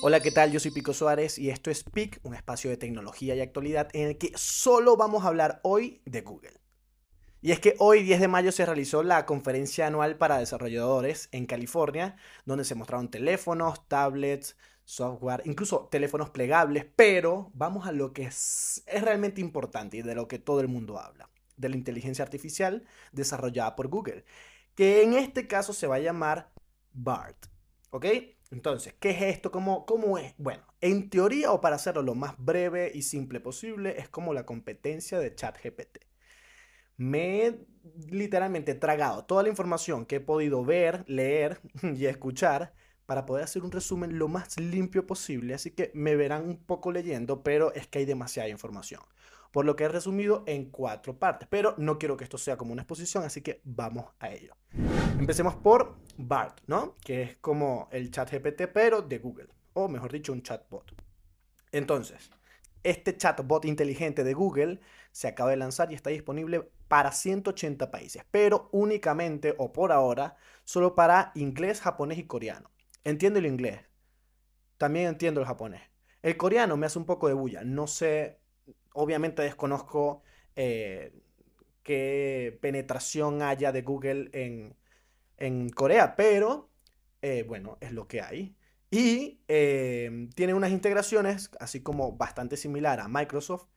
Hola, ¿qué tal? Yo soy Pico Suárez y esto es PIC, un espacio de tecnología y actualidad en el que solo vamos a hablar hoy de Google. Y es que hoy, 10 de mayo, se realizó la conferencia anual para desarrolladores en California, donde se mostraron teléfonos, tablets, software, incluso teléfonos plegables, pero vamos a lo que es, es realmente importante y de lo que todo el mundo habla, de la inteligencia artificial desarrollada por Google, que en este caso se va a llamar BART. ¿Ok? Entonces, ¿qué es esto? ¿Cómo, ¿Cómo es? Bueno, en teoría o para hacerlo lo más breve y simple posible, es como la competencia de ChatGPT. Me he literalmente tragado toda la información que he podido ver, leer y escuchar para poder hacer un resumen lo más limpio posible, así que me verán un poco leyendo, pero es que hay demasiada información. Por lo que he resumido en cuatro partes, pero no quiero que esto sea como una exposición, así que vamos a ello. Empecemos por BART, ¿no? Que es como el chat GPT, pero de Google, o mejor dicho, un chatbot. Entonces, este chatbot inteligente de Google se acaba de lanzar y está disponible para 180 países, pero únicamente o por ahora solo para inglés, japonés y coreano. Entiendo el inglés. También entiendo el japonés. El coreano me hace un poco de bulla. No sé, obviamente desconozco eh, qué penetración haya de Google en, Corea, pero eh, bueno, es lo que hay. Y eh, tiene unas integraciones, así como bastante similar a Microsoft.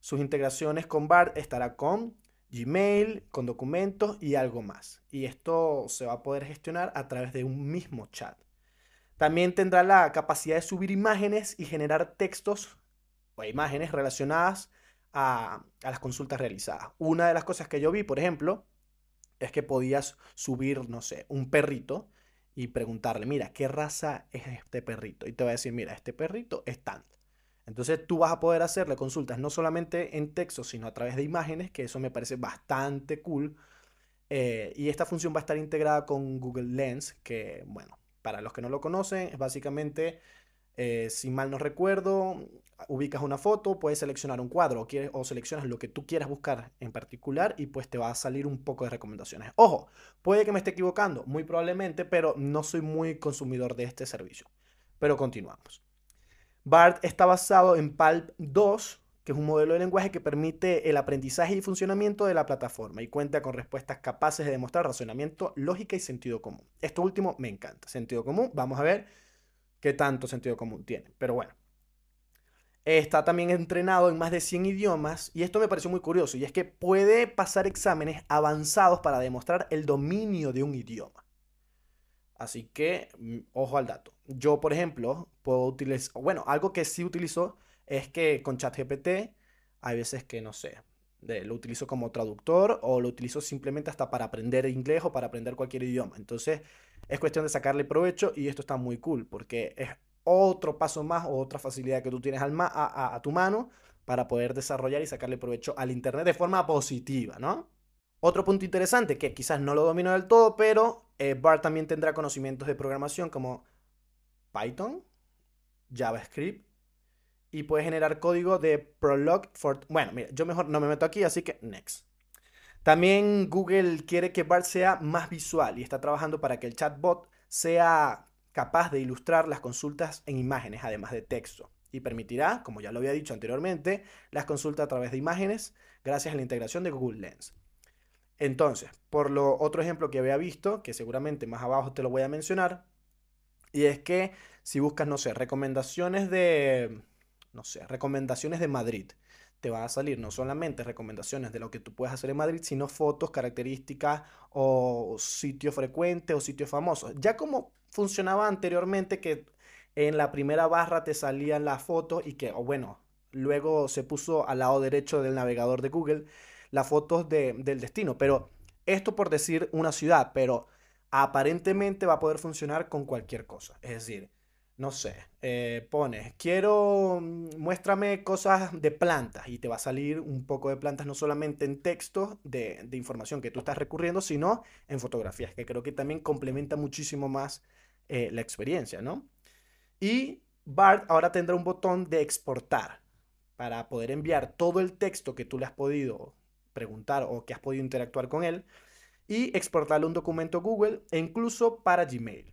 Sus integraciones con BART estará con Gmail, con documentos y algo más. Y esto se va a poder gestionar a través de un mismo chat. También tendrá la capacidad de subir imágenes y generar textos o imágenes relacionadas a, las consultas realizadas. Una de las cosas que yo vi, por ejemplo, es que podías subir, no sé, un perrito y preguntarle, mira, ¿qué raza es este perrito? Y te va a decir, mira, este perrito es tanto. Entonces tú vas a poder hacerle consultas no solamente en texto, sino a través de imágenes, que eso me parece bastante cool. Eh, y esta función va a estar integrada con Google Lens, que, bueno, para los que no lo conocen, es básicamente, eh, si mal no recuerdo, ubicas una foto, puedes seleccionar un cuadro o, o seleccionas lo que tú quieras buscar en particular y pues te va a salir un poco de recomendaciones. Ojo, puede que me esté equivocando, muy probablemente, pero no soy muy consumidor de este servicio. Pero continuamos. BART está basado en PALP 2, que es un modelo de lenguaje que permite el aprendizaje y funcionamiento de la plataforma y cuenta con respuestas capaces de demostrar razonamiento, lógica y sentido común. Esto último me encanta, sentido común. Vamos a ver qué tanto sentido común tiene. Pero bueno, está también entrenado en más de 100 idiomas y esto me pareció muy curioso y es que puede pasar exámenes avanzados para demostrar el dominio de un idioma. Así que, mm, ojo al dato. Yo, por ejemplo, puedo utilizar, bueno, algo que sí utilizo es que con ChatGPT hay veces que, no sé, lo utilizo como traductor o lo utilizo simplemente hasta para aprender inglés o para aprender cualquier idioma. Entonces es cuestión de sacarle provecho y esto está muy cool porque es otro paso más o otra facilidad que tú tienes al a, a, tu mano para poder desarrollar y sacarle provecho al Internet de forma positiva, ¿no? Otro punto interesante que quizás no lo domino del todo, pero eh, BART también tendrá conocimientos de programación como Python, JavaScript y puede generar código de Prolog for... Bueno, mira, yo mejor no me meto aquí, así que next. También Google quiere que BART sea más visual y está trabajando para que el chatbot sea capaz de ilustrar las consultas en imágenes, además de texto. Y permitirá, como ya lo había dicho anteriormente, las consultas a través de imágenes gracias a la integración de Google Lens. Entonces, por lo otro ejemplo que había visto, que seguramente más abajo te lo voy a mencionar, y es que si buscas, no sé, recomendaciones de, no sé, recomendaciones de Madrid. Te va a salir no solamente recomendaciones de lo que tú puedes hacer en Madrid, sino fotos, características o sitios frecuentes o sitios famosos. Ya como funcionaba anteriormente que en la primera barra te salían las fotos y que, o bueno, luego se puso al lado derecho del navegador de Google las fotos del destino. Pero esto por decir una ciudad, pero aparentemente va a poder funcionar con cualquier cosa. Es decir, no sé, eh, pones, quiero, mm, muéstrame cosas de plantas y te va a salir un poco de plantas no solamente en texto de, información que tú estás recurriendo, sino en fotografías, que creo que también complementa muchísimo más eh, la experiencia, ¿no? Y BART ahora tendrá un botón de exportar para poder enviar todo el texto que tú le has podido preguntar o que has podido interactuar con él y exportarle un documento Google e incluso para Gmail.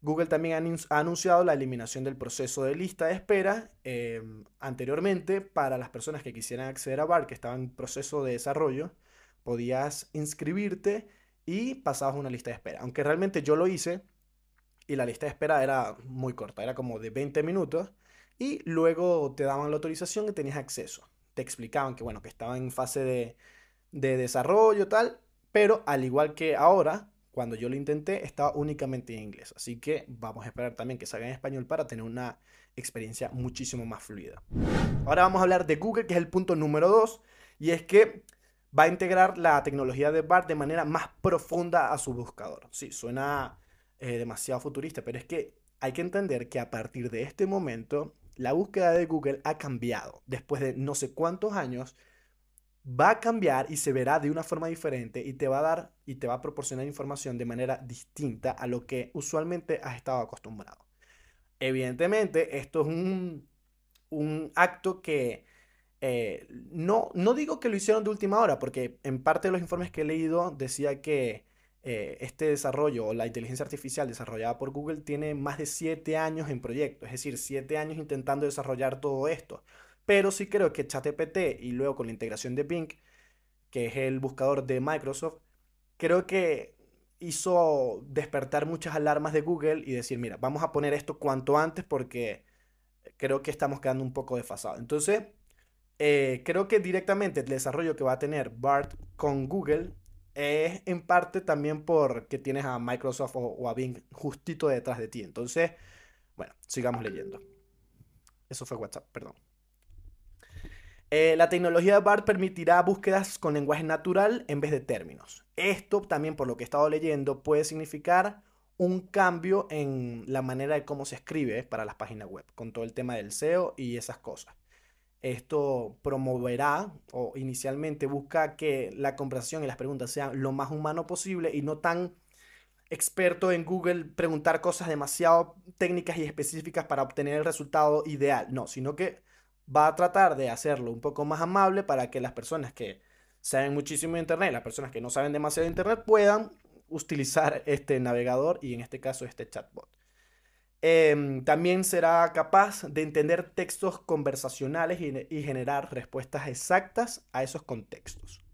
Google también ha anunciado la eliminación del proceso de lista de espera em, anteriormente para las personas que quisieran acceder a BART, que estaban en proceso de desarrollo, podías inscribirte y pasabas una lista de espera. Aunque realmente yo lo hice y la lista de espera era muy corta, era como de 20 minutos y luego te daban la autorización y tenías acceso. Te explicaban que bueno, que estaba en fase de, de desarrollo tal, pero al igual que ahora, cuando yo lo intenté, estaba únicamente en inglés. Así que vamos a esperar también que salga en español para tener una experiencia muchísimo más fluida. Ahora vamos a hablar de Google, que es el punto número 2, y es que va a integrar la tecnología de BART de manera más profunda a su buscador. Sí, suena eh, demasiado futurista, pero es que hay que entender que a partir de este momento, la búsqueda de Google ha cambiado. Después de no sé cuántos años, va a cambiar y se verá de una forma diferente y te va a dar y te va a proporcionar información de manera distinta a lo que usualmente has estado acostumbrado. Evidentemente, esto es un, un acto que eh, no, no digo que lo hicieron de última hora, porque en parte de los informes que he leído decía que eh, este desarrollo o la inteligencia artificial desarrollada por Google tiene más de siete años en proyecto, es decir, siete años intentando desarrollar todo esto. Pero sí creo que ChatGPT y luego con la integración de Bing, que es el buscador de Microsoft, creo que hizo despertar muchas alarmas de Google y decir, mira, vamos a poner esto cuanto antes porque creo que estamos quedando un poco desfasados. Entonces, eh, creo que directamente el desarrollo que va a tener BART con Google es en parte también porque tienes a Microsoft o a Bing justito detrás de ti. Entonces, bueno, sigamos leyendo. Eso fue WhatsApp, perdón. Eh, la tecnología de BART permitirá búsquedas con lenguaje natural en vez de términos. Esto también, por lo que he estado leyendo, puede significar un cambio en la manera de cómo se escribe para las páginas web, con todo el tema del SEO y esas cosas. Esto promoverá o inicialmente busca que la conversación y las preguntas sean lo más humano posible y no tan experto en Google preguntar cosas demasiado técnicas y específicas para obtener el resultado ideal. No, sino que va a tratar de hacerlo un poco más amable para que las personas que saben muchísimo de Internet, las personas que no saben demasiado de Internet, puedan utilizar este navegador y en este caso este chatbot. Em, también será capaz de entender textos conversacionales y, generar respuestas exactas a esos contextos.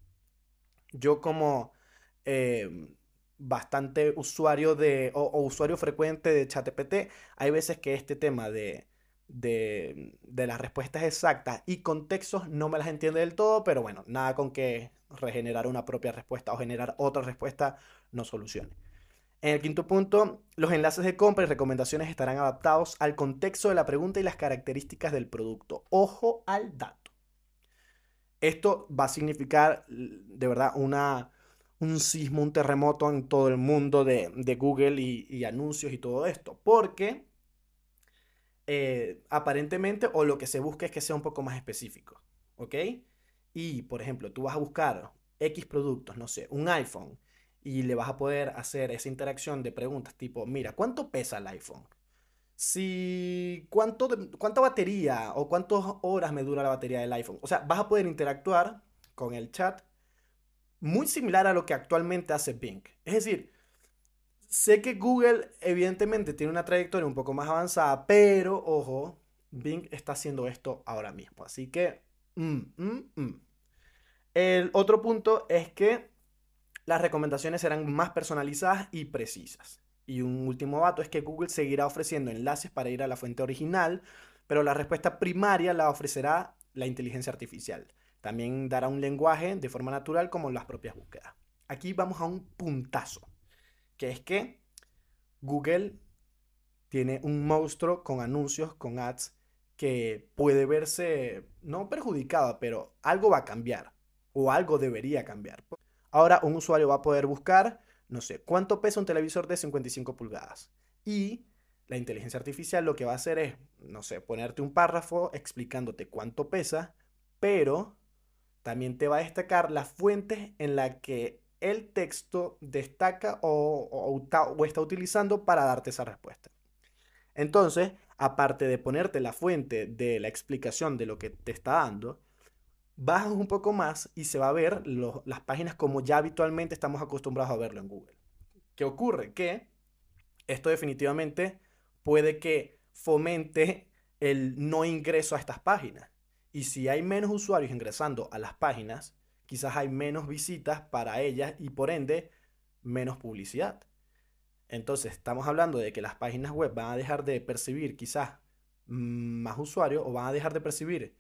Yo como em, bastante usuario de, o, usuario frecuente de ChatGPT, hay veces que este tema de de, las respuestas exactas y contextos no me las entiende del todo, pero bueno, nada con que regenerar una propia respuesta o generar otra respuesta no solucione. En el quinto punto, los enlaces de compra y recomendaciones estarán adaptados al contexto de la pregunta y las características del producto. Ojo al dato. Esto va a significar de verdad una, un sismo, un terremoto en todo el mundo de, Google y, y anuncios y todo esto. Porque eh, aparentemente o lo que se busca es que sea un poco más específico, ¿ok? Y, por ejemplo, tú vas a buscar X productos, no sé, un iPhone, y le vas a poder hacer esa interacción de preguntas tipo, mira, ¿cuánto pesa el iPhone? Si, ¿cuánto, ¿cuánta batería o cuántas horas me dura la batería del iPhone? O sea, vas a poder interactuar con el chat muy similar a lo que actualmente hace Bing. Es decir, Sé que Google evidentemente tiene una trayectoria un poco más avanzada, pero ojo, Bing está haciendo esto ahora mismo. Así que... Mm, mm, mm. El otro punto es que las recomendaciones serán más personalizadas y precisas. Y un último dato es que Google seguirá ofreciendo enlaces para ir a la fuente original, pero la respuesta primaria la ofrecerá la inteligencia artificial. También dará un lenguaje de forma natural como las propias búsquedas. Aquí vamos a un puntazo que es que Google tiene un monstruo con anuncios, con ads, que puede verse no perjudicado, pero algo va a cambiar o algo debería cambiar. Ahora un usuario va a poder buscar, no sé, cuánto pesa un televisor de 55 pulgadas. Y la inteligencia artificial lo que va a hacer es, no sé, ponerte un párrafo explicándote cuánto pesa, pero también te va a destacar las fuentes en las que el texto destaca o, está utilizando para darte esa respuesta. Entonces, aparte de ponerte la fuente de la explicación de lo que te está dando, bajas un poco más y se va a ver las páginas como ya habitualmente estamos acostumbrados a verlo en Google. ¿Qué ocurre? Que Esto definitivamente puede que fomente el no ingreso a estas páginas. Y si hay menos usuarios ingresando a las páginas, quizás hay menos visitas para ellas y por ende menos publicidad. Entonces, estamos hablando de que las páginas web van a dejar de percibir quizás más usuarios o van a dejar de percibir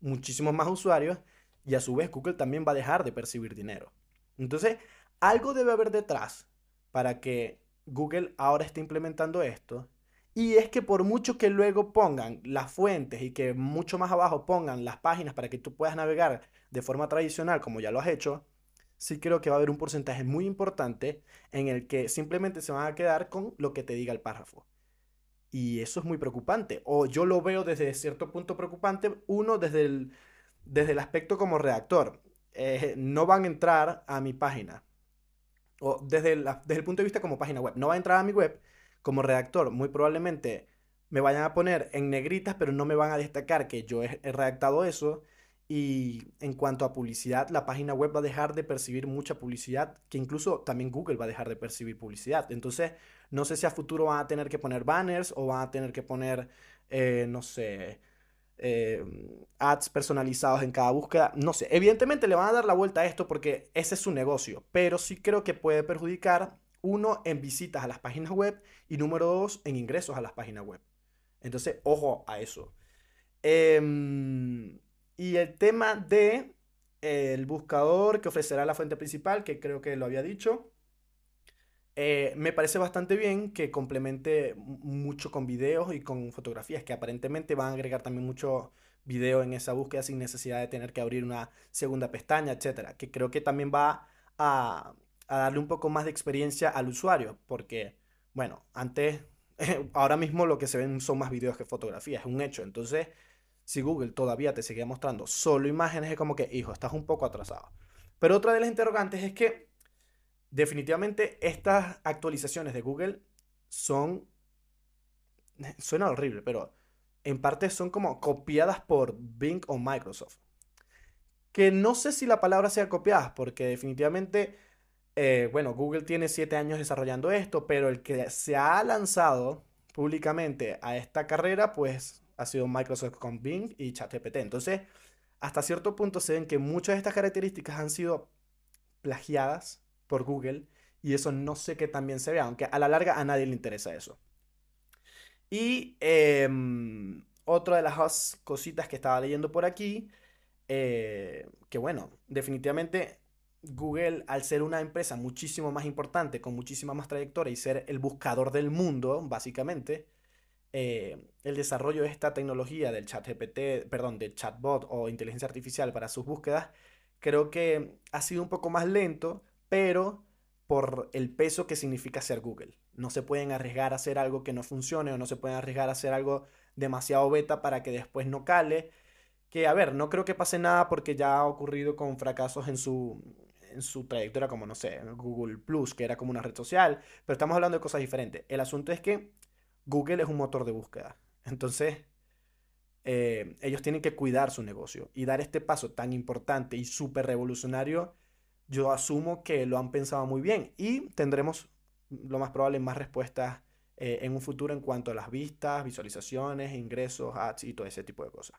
muchísimos más usuarios y a su vez Google también va a dejar de percibir dinero. Entonces, algo debe haber detrás para que Google ahora esté implementando esto. Y es que por mucho que luego pongan las fuentes y que mucho más abajo pongan las páginas para que tú puedas navegar de forma tradicional como ya lo has hecho, sí creo que va a haber un porcentaje muy importante en el que simplemente se van a quedar con lo que te diga el párrafo. Y eso es muy preocupante. O yo lo veo desde cierto punto preocupante. Uno, desde el, desde el aspecto como redactor. Eh, no van a entrar a mi página. O desde, desde el punto de vista como página web. No va a entrar a mi web como redactor. Muy probablemente me vayan a poner en negritas, pero no me van a destacar que yo he redactado eso y en cuanto a publicidad, la página web va a dejar de percibir mucha publicidad, que incluso también Google va a dejar de percibir publicidad. Entonces, no sé si a futuro van a tener que poner banners o van a tener que poner, eh, no sé, eh, ads personalizados en cada búsqueda. No sé, evidentemente le van a dar la vuelta a esto porque ese es su negocio, pero sí creo que puede perjudicar, uno, en visitas a las páginas web y número dos, en ingresos a las páginas web. Entonces, ojo a eso. Eh, y el tema de el buscador que ofrecerá la fuente principal, que creo que lo había dicho. Eh, me parece bastante bien que complemente mucho con videos y con fotografías, que aparentemente van a agregar también mucho video en esa búsqueda sin necesidad de tener que abrir una segunda pestaña, etcétera. Que creo que también va a, a darle un poco más de experiencia al usuario, porque, bueno, antes, ahora mismo lo que se ven son más videos que fotografías, es un hecho. Entonces, si Google todavía te seguía mostrando solo imágenes, es como que, hijo, estás un poco atrasado. Pero otra de las interrogantes es que definitivamente estas actualizaciones de Google son, suena horrible, pero en parte son como copiadas por Bing o Microsoft. Que no sé si la palabra sea copiadas, porque definitivamente, eh, bueno, Google tiene siete años desarrollando esto, pero el que se ha lanzado públicamente a esta carrera, pues ha sido Microsoft con Bing y ChatGPT. Entonces, hasta cierto punto se ven que muchas de estas características han sido plagiadas por Google y eso no sé qué también se vea, aunque a la larga a nadie le interesa eso. Y em, otra de las cositas que estaba leyendo por aquí, eh, que bueno, definitivamente Google, al ser una empresa muchísimo más importante, con muchísima más trayectoria y ser el buscador del mundo, básicamente, eh, el desarrollo de esta tecnología del chat GPT, perdón, del chatbot o inteligencia artificial para sus búsquedas, creo que ha sido un poco más lento, pero por el peso que significa ser Google. No se pueden arriesgar a hacer algo que no funcione o no se pueden arriesgar a hacer algo demasiado beta para que después no cale. Que a ver, no creo que pase nada porque ya ha ocurrido con fracasos en su, en su trayectoria como, no sé, Google Plus, que era como una red social, pero estamos hablando de cosas diferentes. El asunto es que Google es un motor de búsqueda. Entonces, eh, ellos tienen que cuidar su negocio y dar este paso tan importante y súper revolucionario. Yo asumo que lo han pensado muy bien y tendremos lo más probable más respuestas eh, en un futuro en cuanto a las vistas, visualizaciones, ingresos, ads y todo ese tipo de cosas.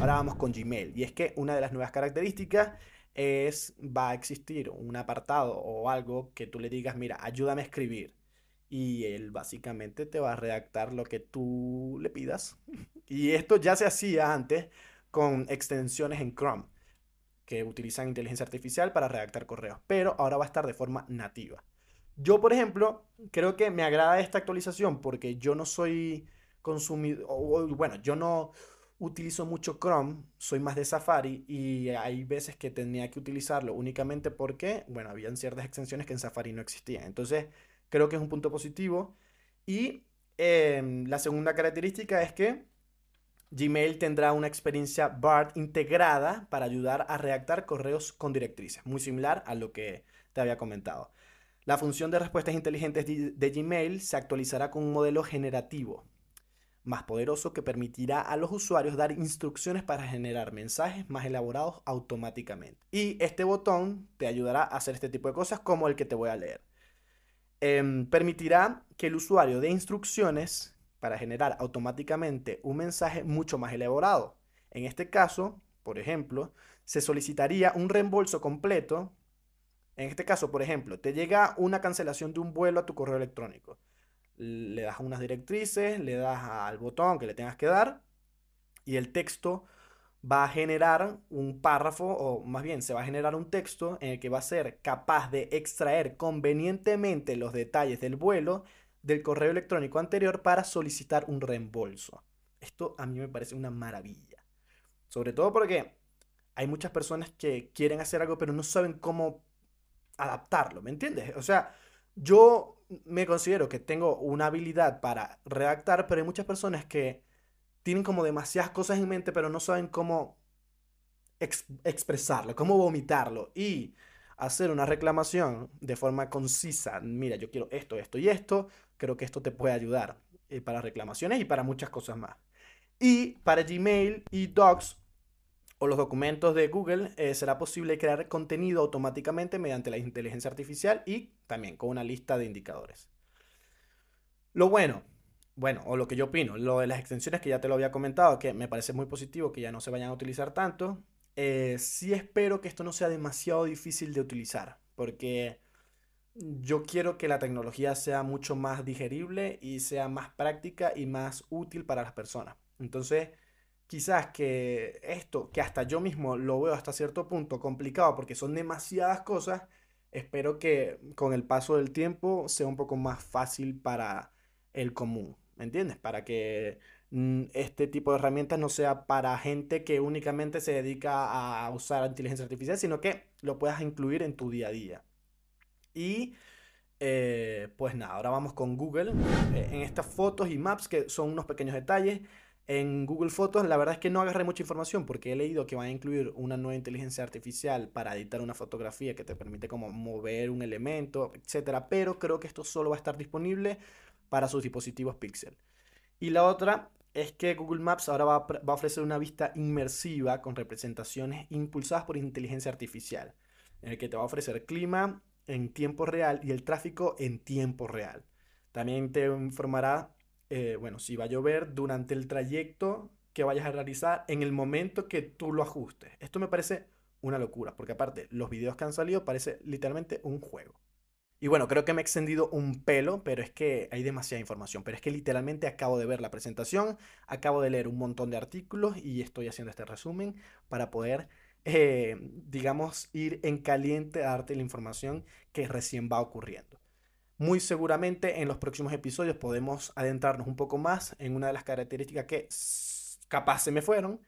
Ahora vamos con Gmail y es que una de las nuevas características es va a existir un apartado o algo que tú le digas, mira, ayúdame a escribir y él básicamente te va a redactar lo que tú le pidas. Y esto ya se hacía antes con extensiones en Chrome, que utilizan inteligencia artificial para redactar correos, pero ahora va a estar de forma nativa. Yo, por ejemplo, creo que me agrada esta actualización porque yo no soy consumidor, bueno, yo no utilizo mucho Chrome, soy más de Safari y hay veces que tenía que utilizarlo únicamente porque, bueno, habían ciertas extensiones que en Safari no existían. Entonces, Creo que es un punto positivo. Y em, la segunda característica es que Gmail tendrá una experiencia BART integrada para ayudar a redactar correos con directrices, muy similar a lo que te había comentado. La función de respuestas inteligentes de Gmail se actualizará con un modelo generativo más poderoso que permitirá a los usuarios dar instrucciones para generar mensajes más elaborados automáticamente. Y este botón te ayudará a hacer este tipo de cosas como el que te voy a leer. em, permitirá que el usuario dé instrucciones para generar automáticamente un mensaje mucho más elaborado. En este caso, por ejemplo, se solicitaría un reembolso completo. En este caso, por ejemplo, te llega una cancelación de un vuelo a tu correo electrónico. Le das unas directrices, le das al botón que le tengas que dar y el texto va a generar un párrafo, o más bien se va a generar un texto en el que va a ser capaz de extraer convenientemente los detalles del vuelo del correo electrónico anterior para solicitar un reembolso. Esto a mí me parece una maravilla. Sobre todo porque hay muchas personas que quieren hacer algo pero no saben cómo adaptarlo, ¿me entiendes? O sea, yo me considero que tengo una habilidad para redactar, pero hay muchas personas que tienen como demasiadas cosas en mente, pero no saben cómo expresarlo, cómo vomitarlo y hacer una reclamación de forma concisa. Mira, yo quiero esto, esto y esto. Creo que esto te puede ayudar eh, para reclamaciones y para muchas cosas más. Y para Gmail y Docs o los documentos de Google eh, será posible crear contenido automáticamente mediante la inteligencia artificial y también con una lista de indicadores. Lo bueno, bueno, o lo que yo opino, lo de las extensiones que ya te lo había comentado, que me parece muy positivo que ya no se vayan a utilizar tanto, eh, sí espero que esto no sea demasiado difícil de utilizar, porque yo quiero que la tecnología sea mucho más digerible y sea más práctica y más útil para las personas. Entonces, quizás que esto, que hasta yo mismo lo veo hasta cierto punto complicado porque son demasiadas cosas, espero que con el paso del tiempo sea un poco más fácil para el común. ¿me entiendes? Para que mm, este tipo de herramientas no sea para gente que únicamente se dedica a usar inteligencia artificial, sino que lo puedas incluir en tu día a día. Y eh, pues nada, ahora vamos con Google. Eh, en estas fotos y maps, que son unos pequeños detalles, en Google Fotos la verdad es que no agarré mucha información porque he leído que van a incluir una nueva inteligencia artificial para editar una fotografía que te permite como mover un elemento, etcétera, pero creo que esto solo va a estar disponible para sus dispositivos Pixel. Y la otra es que Google Maps ahora va a, ofrecer una vista inmersiva con representaciones impulsadas por inteligencia artificial, en el que te va a ofrecer clima en tiempo real y el tráfico en tiempo real. También te informará, eh, bueno, si va a llover durante el trayecto que vayas a realizar en el momento que tú lo ajustes. Esto me parece una locura, porque aparte los videos que han salido parece literalmente un juego. Y bueno, creo que me he extendido un pelo, pero es que hay demasiada información. Pero es que literalmente acabo de ver la presentación, acabo de leer un montón de artículos y estoy haciendo este resumen para poder, eh, digamos, ir en caliente a darte la información que recién va ocurriendo. Muy seguramente en los próximos episodios podemos adentrarnos un poco más en una de las características que capaz se me fueron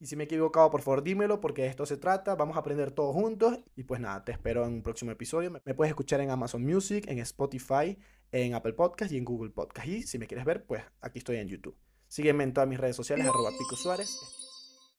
y si me he equivocado, por favor dímelo, porque de esto se trata. Vamos a aprender todos juntos. Y pues nada, te espero en un próximo episodio. Me puedes escuchar en Amazon Music, en Spotify, en Apple Podcast y en Google Podcast. Y si me quieres ver, pues aquí estoy en YouTube. Sígueme en todas mis redes sociales, arroba Pico Suárez.